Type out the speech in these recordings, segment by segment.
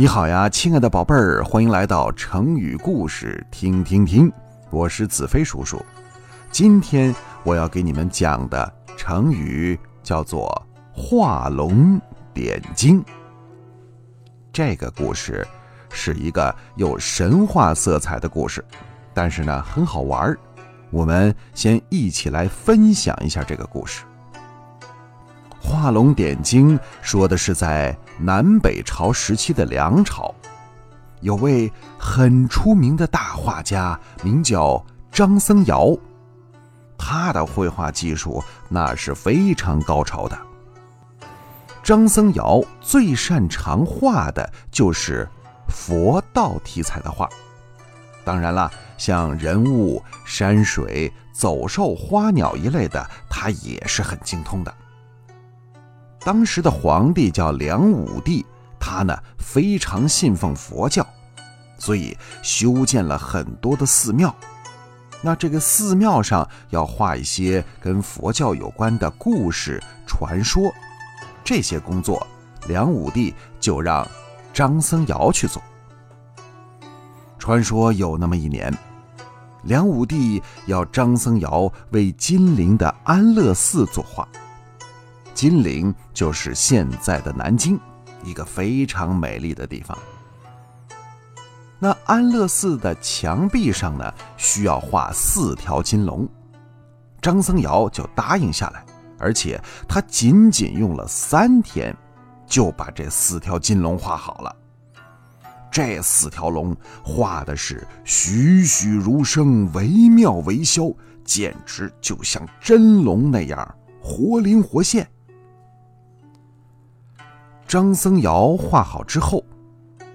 你好呀，亲爱的宝贝儿，欢迎来到成语故事听听听。我是子飞叔叔。今天我要给你们讲的成语叫做“画龙点睛”。这个故事是一个有神话色彩的故事，但是呢很好玩儿。我们先一起来分享一下这个故事。画龙点睛说的是在南北朝时期的梁朝，有位很出名的大画家，名叫张僧繇。他的绘画技术那是非常高超的。张僧繇最擅长画的就是佛道题材的画，当然了，像人物、山水、走兽、花鸟一类的，他也是很精通的。当时的皇帝叫梁武帝，他呢非常信奉佛教，所以修建了很多的寺庙。那这个寺庙上要画一些跟佛教有关的故事传说，这些工作，梁武帝就让张僧繇去做。传说有那么一年，梁武帝要张僧繇为金陵的安乐寺作画。金陵就是现在的南京，一个非常美丽的地方。那安乐寺的墙壁上呢，需要画四条金龙，张僧繇就答应下来，而且他仅仅用了三天，就把这四条金龙画好了。这四条龙画的是栩栩如生，惟妙惟肖，简直就像真龙那样活灵活现。张僧繇画好之后，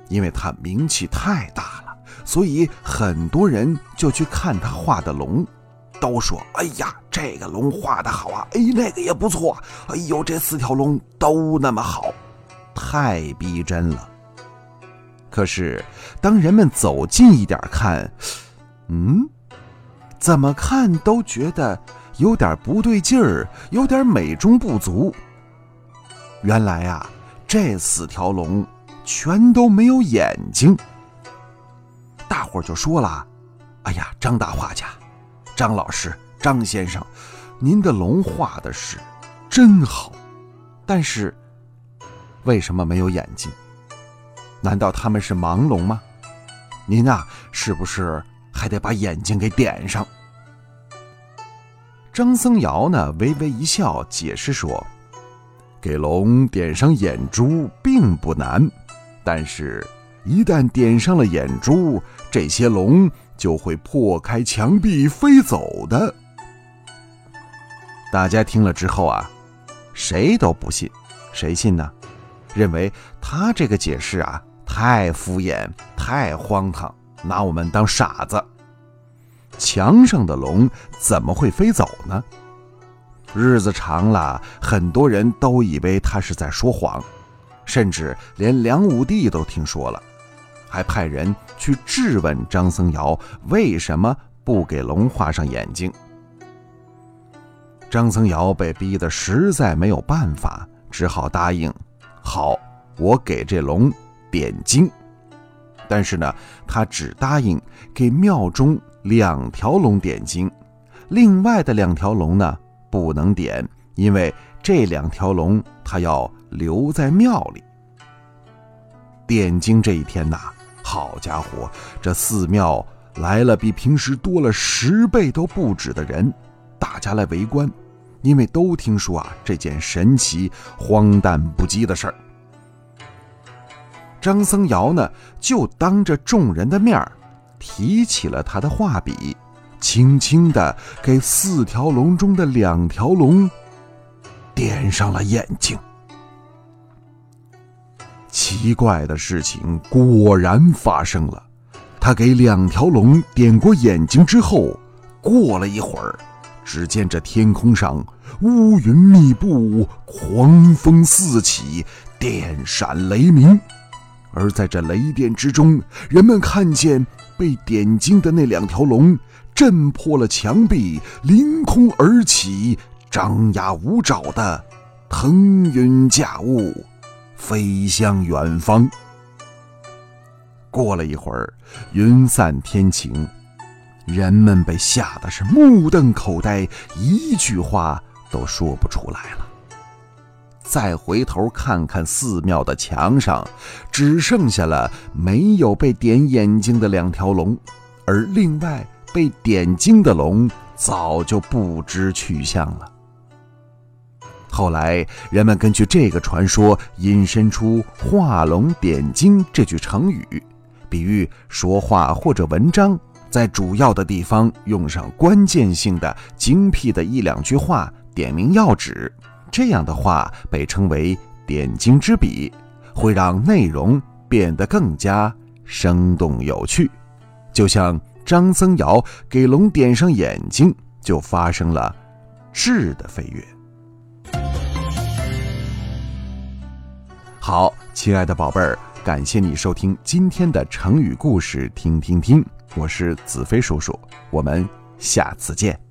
因为他名气太大了，所以很多人就去看他画的龙，都说：“哎呀，这个龙画的好啊！哎，那个也不错。哎呦，这四条龙都那么好，太逼真了。”可是，当人们走近一点看，嗯，怎么看都觉得有点不对劲儿，有点美中不足。原来呀。这四条龙全都没有眼睛，大伙儿就说了：“哎呀，张大画家，张老师，张先生，您的龙画的是真好，但是为什么没有眼睛？难道他们是盲龙吗？您啊，是不是还得把眼睛给点上？”张僧繇呢，微微一笑，解释说。给龙点上眼珠并不难，但是，一旦点上了眼珠，这些龙就会破开墙壁飞走的。大家听了之后啊，谁都不信，谁信呢？认为他这个解释啊太敷衍、太荒唐，拿我们当傻子。墙上的龙怎么会飞走呢？日子长了，很多人都以为他是在说谎，甚至连梁武帝都听说了，还派人去质问张僧繇为什么不给龙画上眼睛。张僧繇被逼得实在没有办法，只好答应：“好，我给这龙点睛。”但是呢，他只答应给庙中两条龙点睛，另外的两条龙呢？不能点，因为这两条龙他要留在庙里。点睛这一天呐，好家伙，这寺庙来了比平时多了十倍都不止的人，大家来围观，因为都听说啊这件神奇、荒诞不羁的事儿。张僧繇呢，就当着众人的面提起了他的画笔。轻轻地给四条龙中的两条龙点上了眼睛。奇怪的事情果然发生了，他给两条龙点过眼睛之后，过了一会儿，只见这天空上乌云密布，狂风四起，电闪雷鸣。而在这雷电之中，人们看见被点睛的那两条龙。震破了墙壁，凌空而起，张牙舞爪的腾云驾雾，飞向远方。过了一会儿，云散天晴，人们被吓得是目瞪口呆，一句话都说不出来了。再回头看看寺庙的墙上，只剩下了没有被点眼睛的两条龙，而另外被点睛的龙早就不知去向了。后来，人们根据这个传说引申出“画龙点睛”这句成语，比喻说话或者文章在主要的地方用上关键性的、精辟的一两句话，点明要旨。这样的话被称为“点睛之笔”，会让内容变得更加生动有趣。就像张僧繇给龙点上眼睛，就发生了质的飞跃。好，亲爱的宝贝儿，感谢你收听今天的成语故事，听听听，我是子飞叔叔，我们下次见。